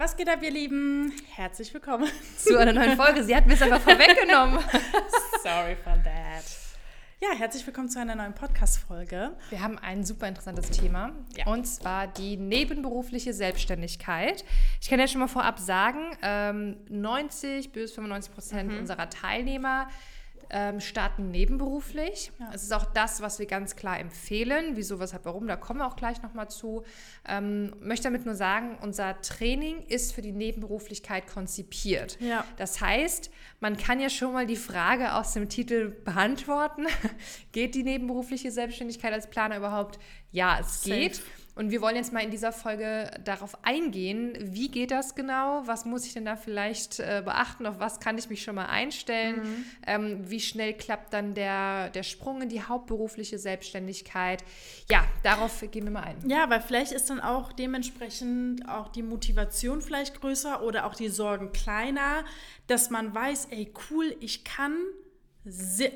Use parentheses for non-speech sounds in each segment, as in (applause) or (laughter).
Was geht ab, ihr Lieben? Herzlich willkommen zu einer neuen Folge. Sie hat mir es einfach vorweggenommen. (laughs) Sorry for that. Ja, herzlich willkommen zu einer neuen Podcast-Folge. Wir haben ein super interessantes Thema ja. und zwar die nebenberufliche Selbstständigkeit. Ich kann ja schon mal vorab sagen, 90 ähm, bis 95 Prozent mhm. unserer Teilnehmer ähm, starten nebenberuflich. Ja. Es ist auch das, was wir ganz klar empfehlen. Wieso, weshalb, warum, da kommen wir auch gleich nochmal zu. Ähm, möchte damit nur sagen, unser Training ist für die Nebenberuflichkeit konzipiert. Ja. Das heißt, man kann ja schon mal die Frage aus dem Titel beantworten. (laughs) geht die nebenberufliche Selbstständigkeit als Planer überhaupt? Ja, es Safe. geht. Und wir wollen jetzt mal in dieser Folge darauf eingehen, wie geht das genau, was muss ich denn da vielleicht äh, beachten, auf was kann ich mich schon mal einstellen, mhm. ähm, wie schnell klappt dann der, der Sprung in die hauptberufliche Selbstständigkeit. Ja, darauf gehen wir mal ein. Ja, weil vielleicht ist dann auch dementsprechend auch die Motivation vielleicht größer oder auch die Sorgen kleiner, dass man weiß, ey cool, ich kann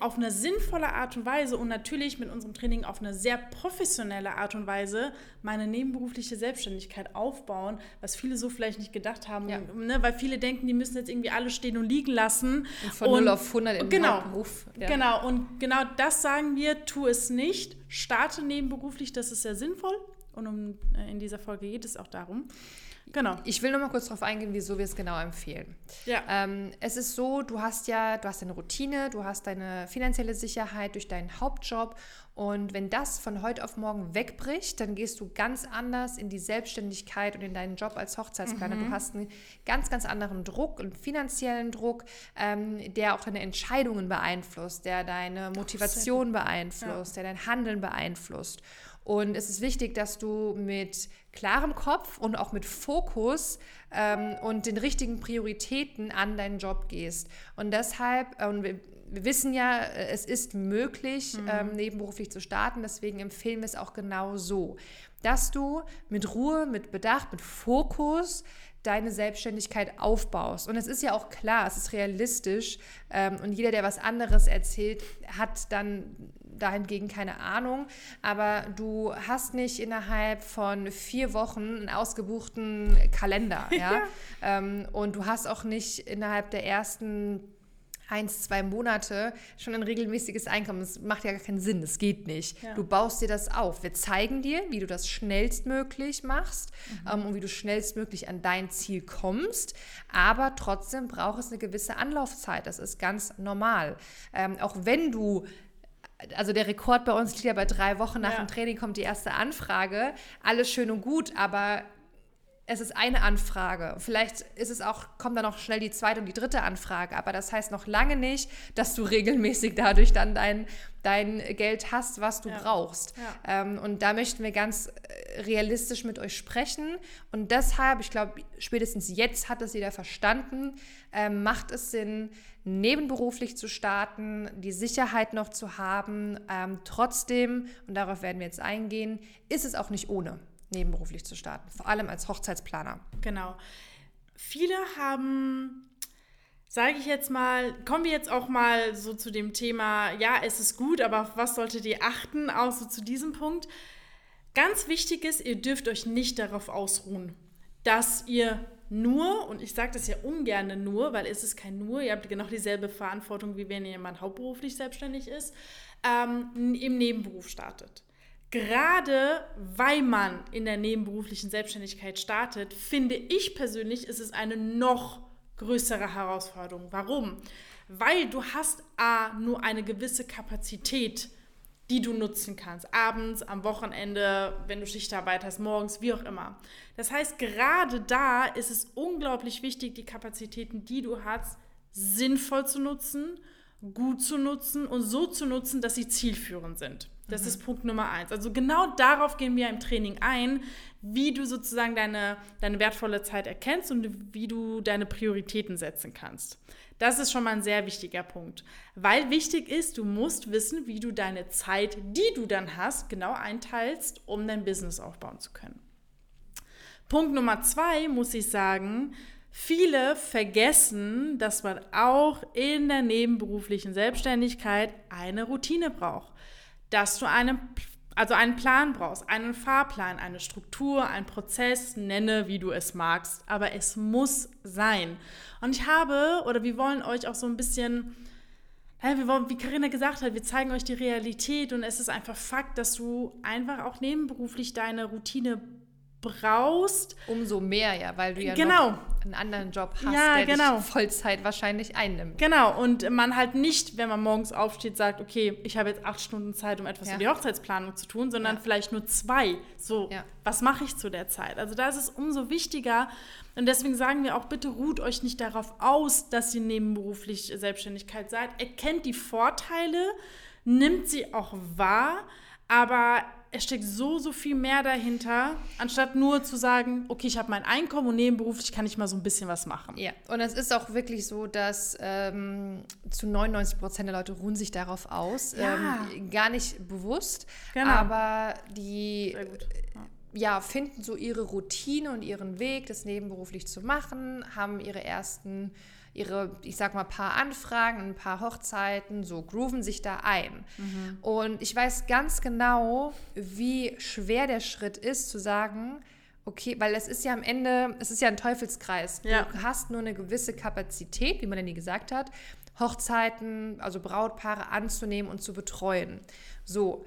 auf eine sinnvolle Art und Weise und natürlich mit unserem Training auf eine sehr professionelle Art und Weise meine nebenberufliche Selbstständigkeit aufbauen, was viele so vielleicht nicht gedacht haben, ja. ne? weil viele denken, die müssen jetzt irgendwie alle stehen und liegen lassen. Und von und, 0 auf 100 im genau, Beruf. Ja. Genau, und genau das sagen wir, tu es nicht, starte nebenberuflich, das ist sehr sinnvoll und um, äh, in dieser Folge geht es auch darum. Genau. Ich will nur mal kurz darauf eingehen, wieso wir es genau empfehlen. Ja. Ähm, es ist so, du hast ja, du hast eine Routine, du hast deine finanzielle Sicherheit durch deinen Hauptjob und wenn das von heute auf morgen wegbricht, dann gehst du ganz anders in die Selbstständigkeit und in deinen Job als Hochzeitsplaner. Mhm. Du hast einen ganz, ganz anderen Druck, einen finanziellen Druck, ähm, der auch deine Entscheidungen beeinflusst, der deine Motivation beeinflusst, ja. der dein Handeln beeinflusst. Und es ist wichtig, dass du mit klarem Kopf und auch mit Fokus ähm, und den richtigen Prioritäten an deinen Job gehst. Und deshalb, äh, und wir, wir wissen ja, äh, es ist möglich, mhm. ähm, nebenberuflich zu starten. Deswegen empfehlen wir es auch genau so, dass du mit Ruhe, mit Bedacht, mit Fokus deine Selbstständigkeit aufbaust. Und es ist ja auch klar, es ist realistisch ähm, und jeder, der was anderes erzählt, hat dann dahingegen keine Ahnung. Aber du hast nicht innerhalb von vier Wochen einen ausgebuchten Kalender. (laughs) Ja? ja. Ähm, und du hast auch nicht innerhalb der ersten eins, zwei Monate schon ein regelmäßiges Einkommen. Das macht ja gar keinen Sinn, das geht nicht. Ja. Du baust dir das auf. Wir zeigen dir, wie du das schnellstmöglich machst mhm. ähm, und wie du schnellstmöglich an dein Ziel kommst. Aber trotzdem braucht es eine gewisse Anlaufzeit. Das ist ganz normal. Ähm, auch wenn du also der Rekord bei uns liegt ja bei drei Wochen nach ja. dem Training kommt die erste Anfrage. Alles schön und gut, aber es ist eine Anfrage. Vielleicht ist es auch, kommt dann auch schnell die zweite und die dritte Anfrage, aber das heißt noch lange nicht, dass du regelmäßig dadurch dann dein, dein Geld hast, was du ja. brauchst. Ja. Ähm, und da möchten wir ganz äh, realistisch mit euch sprechen. Und deshalb, ich glaube, spätestens jetzt hat es jeder verstanden, ähm, macht es Sinn, nebenberuflich zu starten, die Sicherheit noch zu haben. Ähm, trotzdem, und darauf werden wir jetzt eingehen, ist es auch nicht ohne nebenberuflich zu starten, vor allem als Hochzeitsplaner. Genau. Viele haben sage ich jetzt mal, kommen wir jetzt auch mal so zu dem Thema, ja, es ist gut, aber auf was solltet ihr achten, auch so zu diesem Punkt. Ganz wichtig ist, ihr dürft euch nicht darauf ausruhen, dass ihr nur, und ich sage das ja ungern nur, weil es ist kein nur, ihr habt genau dieselbe Verantwortung, wie wenn jemand hauptberuflich selbstständig ist, ähm, im Nebenberuf startet. Gerade weil man in der nebenberuflichen Selbstständigkeit startet, finde ich persönlich, ist es eine noch größere Herausforderung. Warum? Weil du hast A, nur eine gewisse Kapazität, die du nutzen kannst. Abends, am Wochenende, wenn du Schichtarbeit hast, morgens, wie auch immer. Das heißt, gerade da ist es unglaublich wichtig, die Kapazitäten, die du hast, sinnvoll zu nutzen, gut zu nutzen und so zu nutzen, dass sie zielführend sind. Das mhm. ist Punkt Nummer eins. Also genau darauf gehen wir im Training ein, wie du sozusagen deine, deine wertvolle Zeit erkennst und wie du deine Prioritäten setzen kannst. Das ist schon mal ein sehr wichtiger Punkt, weil wichtig ist, du musst wissen, wie du deine Zeit, die du dann hast, genau einteilst, um dein Business aufbauen zu können. Punkt Nummer zwei muss ich sagen, viele vergessen, dass man auch in der nebenberuflichen Selbstständigkeit eine Routine braucht dass du einen, also einen Plan brauchst, einen Fahrplan, eine Struktur, einen Prozess, nenne, wie du es magst, aber es muss sein. Und ich habe, oder wir wollen euch auch so ein bisschen, wie Karina gesagt hat, wir zeigen euch die Realität und es ist einfach Fakt, dass du einfach auch nebenberuflich deine Routine brauchst. Umso mehr, ja, weil du ja genau. einen anderen Job hast, ja, der genau. dich Vollzeit wahrscheinlich einnimmt. Genau, und man halt nicht, wenn man morgens aufsteht, sagt, okay, ich habe jetzt acht Stunden Zeit, um etwas ja. für die Hochzeitsplanung zu tun, sondern ja. vielleicht nur zwei. So, ja. was mache ich zu der Zeit? Also da ist es umso wichtiger. Und deswegen sagen wir auch, bitte ruht euch nicht darauf aus, dass ihr nebenberuflich Selbstständigkeit seid. Erkennt die Vorteile, nimmt sie auch wahr, aber es steckt so, so viel mehr dahinter, anstatt nur zu sagen, okay, ich habe mein Einkommen und nebenberuflich kann ich mal so ein bisschen was machen. Ja, und es ist auch wirklich so, dass ähm, zu 99 Prozent der Leute ruhen sich darauf aus. Ja. Ähm, gar nicht bewusst, genau. aber die ja. finden so ihre Routine und ihren Weg, das nebenberuflich zu machen, haben ihre ersten ihre, ich sag mal, paar Anfragen, ein paar Hochzeiten, so grooven sich da ein. Mhm. Und ich weiß ganz genau, wie schwer der Schritt ist, zu sagen, okay, weil es ist ja am Ende, es ist ja ein Teufelskreis. Ja. Du hast nur eine gewisse Kapazität, wie man ja nie gesagt hat, Hochzeiten, also Brautpaare anzunehmen und zu betreuen. So.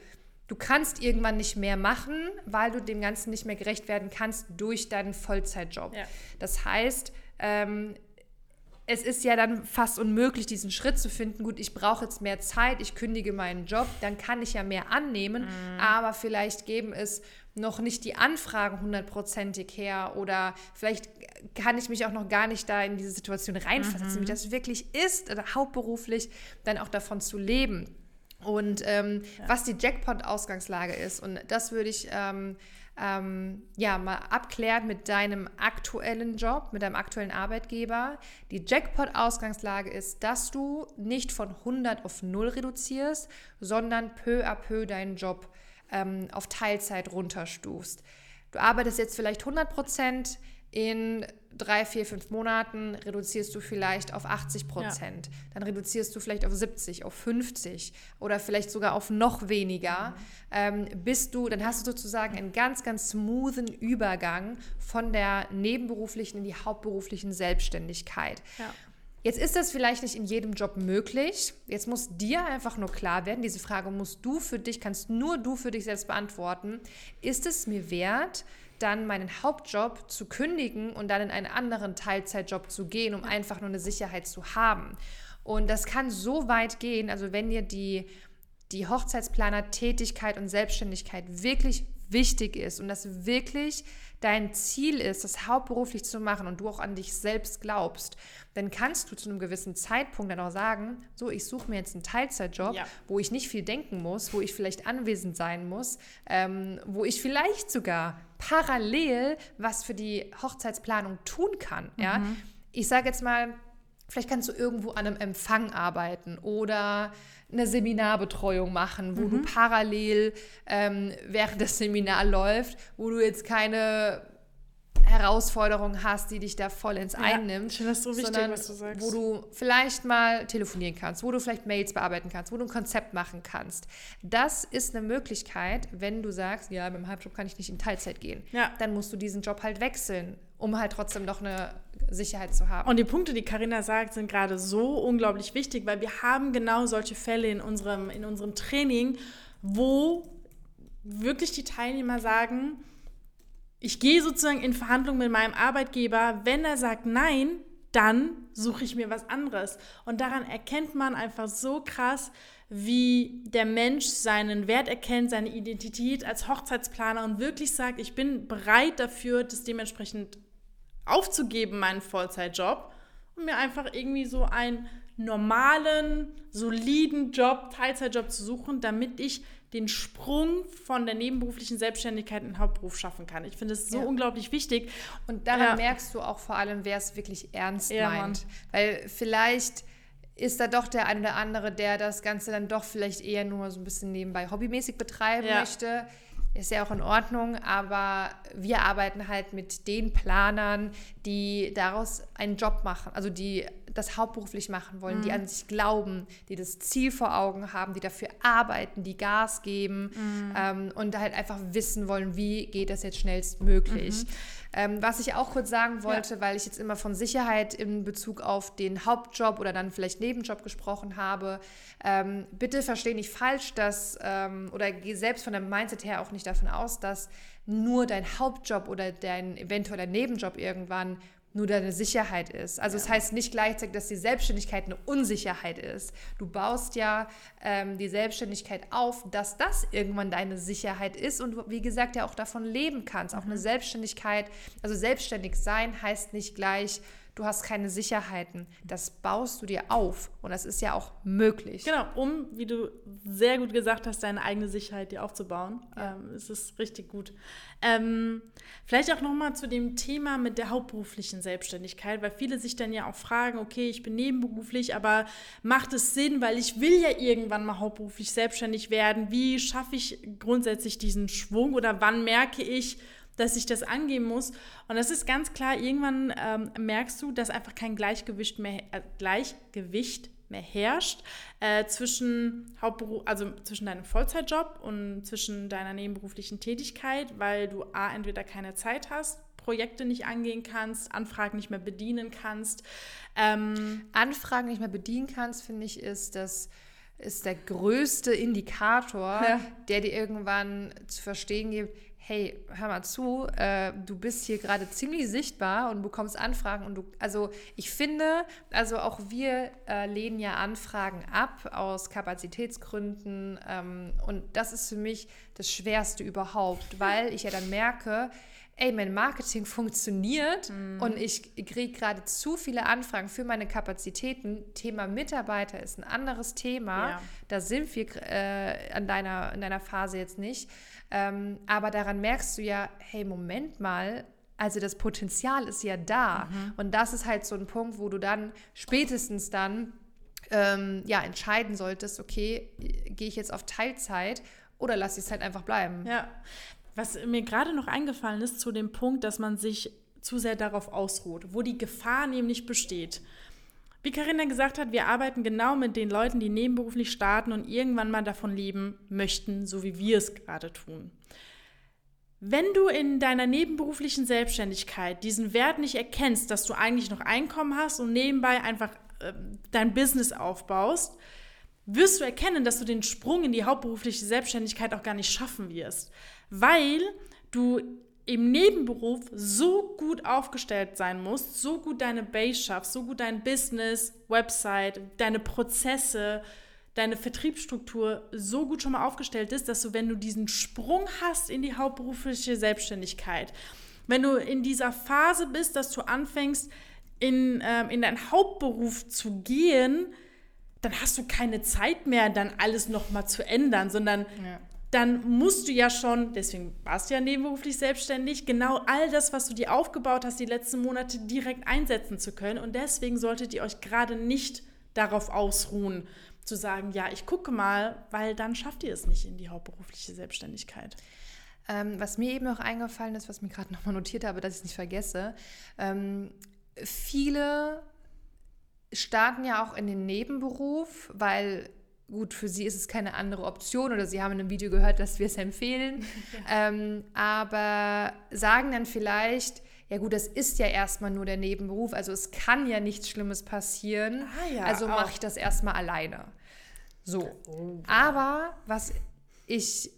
Du kannst irgendwann nicht mehr machen, weil du dem Ganzen nicht mehr gerecht werden kannst durch deinen Vollzeitjob. Ja. Das heißt, ähm, es ist ja dann fast unmöglich, diesen Schritt zu finden. Gut, ich brauche jetzt mehr Zeit, ich kündige meinen Job, dann kann ich ja mehr annehmen, mhm. aber vielleicht geben es noch nicht die Anfragen hundertprozentig her oder vielleicht kann ich mich auch noch gar nicht da in diese Situation reinversetzen, mhm. wie das wirklich ist, oder hauptberuflich dann auch davon zu leben. Und ähm, ja. was die Jackpot-Ausgangslage ist, und das würde ich ähm, ähm, ja, mal abklärt mit deinem aktuellen Job, mit deinem aktuellen Arbeitgeber. Die Jackpot-Ausgangslage ist, dass du nicht von 100 auf 0 reduzierst, sondern peu à peu deinen Job ähm, auf Teilzeit runterstufst. Du arbeitest jetzt vielleicht 100 Prozent, in drei, vier, fünf Monaten reduzierst du vielleicht auf 80 Prozent. Ja. Dann reduzierst du vielleicht auf 70, auf 50 oder vielleicht sogar auf noch weniger. Mhm. Ähm, bist du, dann hast du sozusagen einen ganz, ganz smoothen Übergang von der nebenberuflichen in die hauptberuflichen Selbstständigkeit. Ja. Jetzt ist das vielleicht nicht in jedem Job möglich. Jetzt muss dir einfach nur klar werden, diese Frage musst du für dich, kannst nur du für dich selbst beantworten. Ist es mir wert, dann meinen Hauptjob zu kündigen und dann in einen anderen Teilzeitjob zu gehen, um einfach nur eine Sicherheit zu haben. Und das kann so weit gehen, also wenn dir die, die Hochzeitsplaner-Tätigkeit und Selbstständigkeit wirklich wichtig ist und das wirklich dein Ziel ist, das hauptberuflich zu machen und du auch an dich selbst glaubst, dann kannst du zu einem gewissen Zeitpunkt dann auch sagen, so, ich suche mir jetzt einen Teilzeitjob, ja. wo ich nicht viel denken muss, wo ich vielleicht anwesend sein muss, ähm, wo ich vielleicht sogar parallel was für die Hochzeitsplanung tun kann. Mhm. Ja? Ich sage jetzt mal, vielleicht kannst du irgendwo an einem Empfang arbeiten oder eine Seminarbetreuung machen, wo mhm. du parallel ähm, während das Seminar läuft, wo du jetzt keine Herausforderung hast, die dich da vollends ja, einnimmt. Ich finde das so wichtig, was du sagst. Wo du vielleicht mal telefonieren kannst, wo du vielleicht Mails bearbeiten kannst, wo du ein Konzept machen kannst. Das ist eine Möglichkeit, wenn du sagst, ja, mit dem Halbjob kann ich nicht in Teilzeit gehen. Ja. Dann musst du diesen Job halt wechseln, um halt trotzdem noch eine Sicherheit zu haben. Und die Punkte, die Karina sagt, sind gerade so unglaublich wichtig, weil wir haben genau solche Fälle in unserem, in unserem Training, wo wirklich die Teilnehmer sagen, ich gehe sozusagen in Verhandlungen mit meinem Arbeitgeber. Wenn er sagt nein, dann suche ich mir was anderes. Und daran erkennt man einfach so krass, wie der Mensch seinen Wert erkennt, seine Identität als Hochzeitsplaner und wirklich sagt, ich bin bereit dafür, das dementsprechend aufzugeben, meinen Vollzeitjob, und mir einfach irgendwie so einen normalen, soliden Job, Teilzeitjob zu suchen, damit ich den Sprung von der nebenberuflichen Selbstständigkeit in den Hauptberuf schaffen kann. Ich finde es so ja. unglaublich wichtig. Und daran ja. merkst du auch vor allem, wer es wirklich ernst ja, meint. Mann. Weil vielleicht ist da doch der eine oder andere, der das Ganze dann doch vielleicht eher nur so ein bisschen nebenbei hobbymäßig betreiben möchte. Ist ja auch in Ordnung, aber wir arbeiten halt mit den Planern, die daraus einen Job machen, also die das hauptberuflich machen wollen, mhm. die an sich glauben, die das Ziel vor Augen haben, die dafür arbeiten, die Gas geben mhm. ähm, und halt einfach wissen wollen, wie geht das jetzt schnellstmöglich. Mhm. Ähm, was ich auch kurz sagen wollte, ja. weil ich jetzt immer von Sicherheit in Bezug auf den Hauptjob oder dann vielleicht Nebenjob gesprochen habe, ähm, bitte verstehe nicht falsch, dass, ähm, oder geh selbst von dem Mindset her auch nicht davon aus, dass nur dein Hauptjob oder dein eventueller Nebenjob irgendwann nur deine Sicherheit ist. Also es ja. das heißt nicht gleichzeitig, dass die Selbstständigkeit eine Unsicherheit ist. Du baust ja ähm, die Selbstständigkeit auf, dass das irgendwann deine Sicherheit ist und du, wie gesagt, ja auch davon leben kannst. Auch eine mhm. Selbstständigkeit, also selbstständig sein heißt nicht gleich, du hast keine Sicherheiten. Das baust du dir auf und das ist ja auch möglich. Genau, um, wie du sehr gut gesagt hast, deine eigene Sicherheit dir aufzubauen. Ja. Ähm, es ist richtig gut. Ähm, vielleicht auch nochmal zu dem Thema mit der hauptberuflichen Selbstständigkeit, weil viele sich dann ja auch fragen, okay, ich bin nebenberuflich, aber macht es Sinn, weil ich will ja irgendwann mal hauptberuflich selbstständig werden. Wie schaffe ich grundsätzlich diesen Schwung oder wann merke ich, dass ich das angehen muss. Und das ist ganz klar, irgendwann ähm, merkst du, dass einfach kein Gleichgewicht mehr, äh, Gleichgewicht mehr herrscht äh, zwischen Hauptberuf, also zwischen deinem Vollzeitjob und zwischen deiner nebenberuflichen Tätigkeit, weil du A, entweder keine Zeit hast, Projekte nicht angehen kannst, Anfragen nicht mehr bedienen kannst. Ähm, Anfragen nicht mehr bedienen kannst, finde ich, ist das ist der größte Indikator, ja. der dir irgendwann zu verstehen gibt, hey, hör mal zu, äh, du bist hier gerade ziemlich sichtbar und bekommst Anfragen und du, also ich finde, also auch wir äh, lehnen ja Anfragen ab aus Kapazitätsgründen ähm, und das ist für mich das Schwerste überhaupt, (laughs) weil ich ja dann merke, ey, mein Marketing funktioniert mhm. und ich kriege gerade zu viele Anfragen für meine Kapazitäten. Thema Mitarbeiter ist ein anderes Thema. Ja. Da sind wir äh, an deiner, in deiner Phase jetzt nicht. Ähm, aber daran merkst du ja, hey, Moment mal, also das Potenzial ist ja da. Mhm. Und das ist halt so ein Punkt, wo du dann spätestens dann ähm, ja, entscheiden solltest, okay, gehe ich jetzt auf Teilzeit oder lasse ich es halt einfach bleiben. Ja, was mir gerade noch eingefallen ist zu dem Punkt, dass man sich zu sehr darauf ausruht, wo die Gefahr nämlich besteht. Wie Karina gesagt hat, wir arbeiten genau mit den Leuten, die nebenberuflich starten und irgendwann mal davon leben möchten, so wie wir es gerade tun. Wenn du in deiner nebenberuflichen Selbstständigkeit diesen Wert nicht erkennst, dass du eigentlich noch Einkommen hast und nebenbei einfach äh, dein Business aufbaust, wirst du erkennen, dass du den Sprung in die hauptberufliche Selbstständigkeit auch gar nicht schaffen wirst weil du im Nebenberuf so gut aufgestellt sein musst, so gut deine Base schaffst, so gut dein Business, Website, deine Prozesse, deine Vertriebsstruktur so gut schon mal aufgestellt ist, dass du, wenn du diesen Sprung hast in die hauptberufliche Selbstständigkeit, wenn du in dieser Phase bist, dass du anfängst, in, ähm, in deinen Hauptberuf zu gehen, dann hast du keine Zeit mehr, dann alles nochmal zu ändern, sondern ja dann musst du ja schon, deswegen warst du ja nebenberuflich selbstständig, genau all das, was du dir aufgebaut hast, die letzten Monate direkt einsetzen zu können. Und deswegen solltet ihr euch gerade nicht darauf ausruhen, zu sagen, ja, ich gucke mal, weil dann schafft ihr es nicht in die hauptberufliche Selbstständigkeit. Ähm, was mir eben noch eingefallen ist, was mir gerade nochmal notiert habe, dass ich es nicht vergesse, ähm, viele starten ja auch in den Nebenberuf, weil gut, für sie ist es keine andere Option oder sie haben in einem Video gehört, dass wir es empfehlen, ja. (laughs) ähm, aber sagen dann vielleicht, ja gut, das ist ja erstmal nur der Nebenberuf, also es kann ja nichts Schlimmes passieren, ah, ja, also mache ich das erstmal alleine. So, oh, aber was ich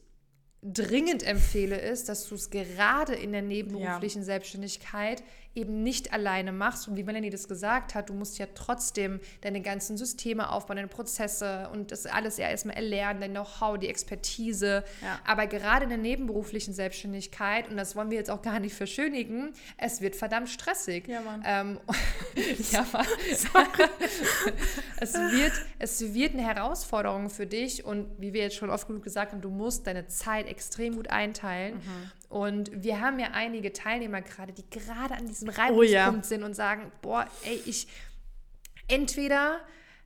dringend empfehle, ist, dass du es gerade in der nebenberuflichen ja. Selbstständigkeit eben nicht alleine machst. Und wie Melanie das gesagt hat, du musst ja trotzdem deine ganzen Systeme aufbauen, deine Prozesse und das alles ja erstmal erlernen, dein Know-how, die Expertise. Ja. Aber gerade in der nebenberuflichen Selbstständigkeit, und das wollen wir jetzt auch gar nicht verschönigen, es wird verdammt stressig. Ja, Mann. Ähm, (laughs) ja, Mann. (laughs) es, wird, es wird eine Herausforderung für dich und wie wir jetzt schon oft genug gesagt haben, du musst deine Zeit extrem gut einteilen. Mhm. Und wir haben ja einige Teilnehmer gerade, die gerade an diesem Reibungspunkt oh, ja. sind und sagen, boah, ey, ich entweder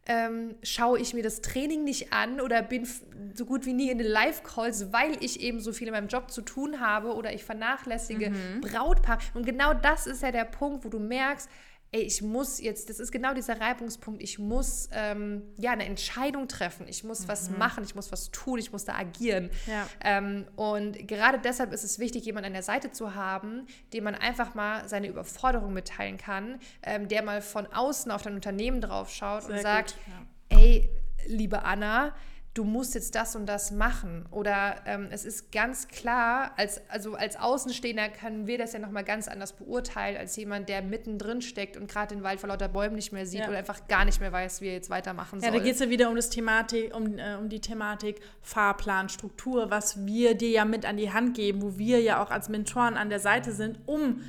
ähm, schaue ich mir das Training nicht an oder bin so gut wie nie in den Live-Calls, weil ich eben so viel in meinem Job zu tun habe oder ich vernachlässige mhm. Brautpaar. Und genau das ist ja der Punkt, wo du merkst, ey, ich muss jetzt, das ist genau dieser Reibungspunkt, ich muss ähm, ja eine Entscheidung treffen, ich muss mhm. was machen, ich muss was tun, ich muss da agieren. Ja. Ähm, und gerade deshalb ist es wichtig, jemanden an der Seite zu haben, dem man einfach mal seine Überforderung mitteilen kann, ähm, der mal von außen auf dein Unternehmen drauf schaut Sehr und sagt, ja. ey, liebe Anna, du musst jetzt das und das machen. Oder ähm, es ist ganz klar, als, also als Außenstehender können wir das ja nochmal ganz anders beurteilen, als jemand, der mittendrin steckt und gerade den Wald vor lauter Bäumen nicht mehr sieht ja. oder einfach gar nicht mehr weiß, wie er jetzt weitermachen soll. Ja, da geht es ja wieder um, das Thematik, um, äh, um die Thematik Fahrplan, Struktur, was wir dir ja mit an die Hand geben, wo wir ja auch als Mentoren an der Seite sind, um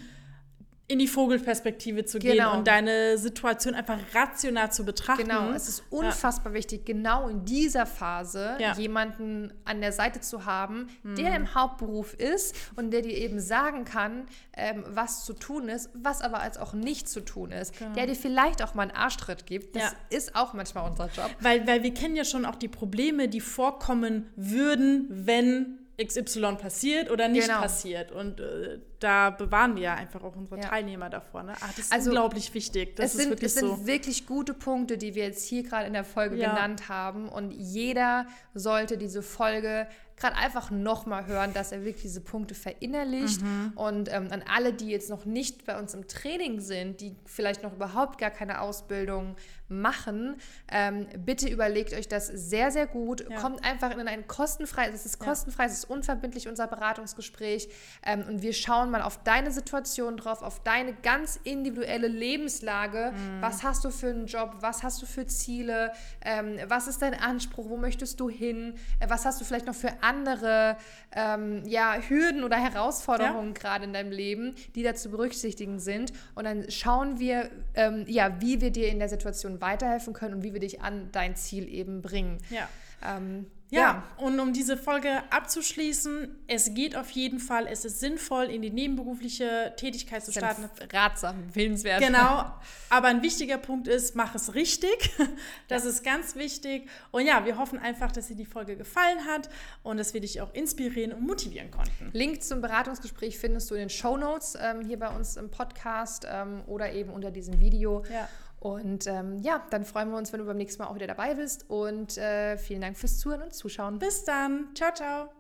in die Vogelperspektive zu gehen genau. und deine Situation einfach rational zu betrachten. Genau, es ist unfassbar ja. wichtig, genau in dieser Phase ja. jemanden an der Seite zu haben, mhm. der im Hauptberuf ist und der dir eben sagen kann, ähm, was zu tun ist, was aber als auch nicht zu tun ist. Genau. Der dir vielleicht auch mal einen Arschtritt gibt. Das ja. ist auch manchmal unser Job. Weil, weil wir kennen ja schon auch die Probleme, die vorkommen würden, wenn XY passiert oder nicht genau. passiert. Und äh, da bewahren wir ja einfach auch unsere ja. Teilnehmer davor. Ne? Ach, das ist also, unglaublich wichtig. Das es sind, wirklich es sind so. wirklich gute Punkte, die wir jetzt hier gerade in der Folge ja. genannt haben. Und jeder sollte diese Folge gerade einfach nochmal hören, dass er wirklich diese Punkte verinnerlicht. Mhm. Und ähm, an alle, die jetzt noch nicht bei uns im Training sind, die vielleicht noch überhaupt gar keine Ausbildung machen, ähm, bitte überlegt euch das sehr, sehr gut. Ja. Kommt einfach in ein kostenfreies, es ist kostenfrei, es ist unverbindlich unser Beratungsgespräch. Ähm, und wir schauen mal auf deine Situation drauf, auf deine ganz individuelle Lebenslage. Mhm. Was hast du für einen Job? Was hast du für Ziele? Ähm, was ist dein Anspruch? Wo möchtest du hin? Äh, was hast du vielleicht noch für andere ähm, ja, Hürden oder Herausforderungen ja. gerade in deinem Leben, die da zu berücksichtigen sind? Und dann schauen wir, ähm, ja, wie wir dir in der Situation weiterhelfen können und wie wir dich an dein Ziel eben bringen. Ja. Ähm, ja, ja, und um diese Folge abzuschließen, es geht auf jeden Fall, es ist sinnvoll, in die nebenberufliche Tätigkeit zu starten. Ratsam, willenswert. Genau, (laughs) aber ein wichtiger Punkt ist, mach es richtig. (laughs) Das ja. ist ganz wichtig. Und ja, wir hoffen einfach, dass dir die Folge gefallen hat und dass wir dich auch inspirieren und motivieren konnten. Link zum Beratungsgespräch findest du in den Show Notes ähm, hier bei uns im Podcast ähm, oder eben unter diesem Video. Ja. Und ähm, ja, dann freuen wir uns, wenn du beim nächsten Mal auch wieder dabei bist. Und äh, vielen Dank fürs Zuhören und Zuschauen. Bis dann. Ciao, ciao.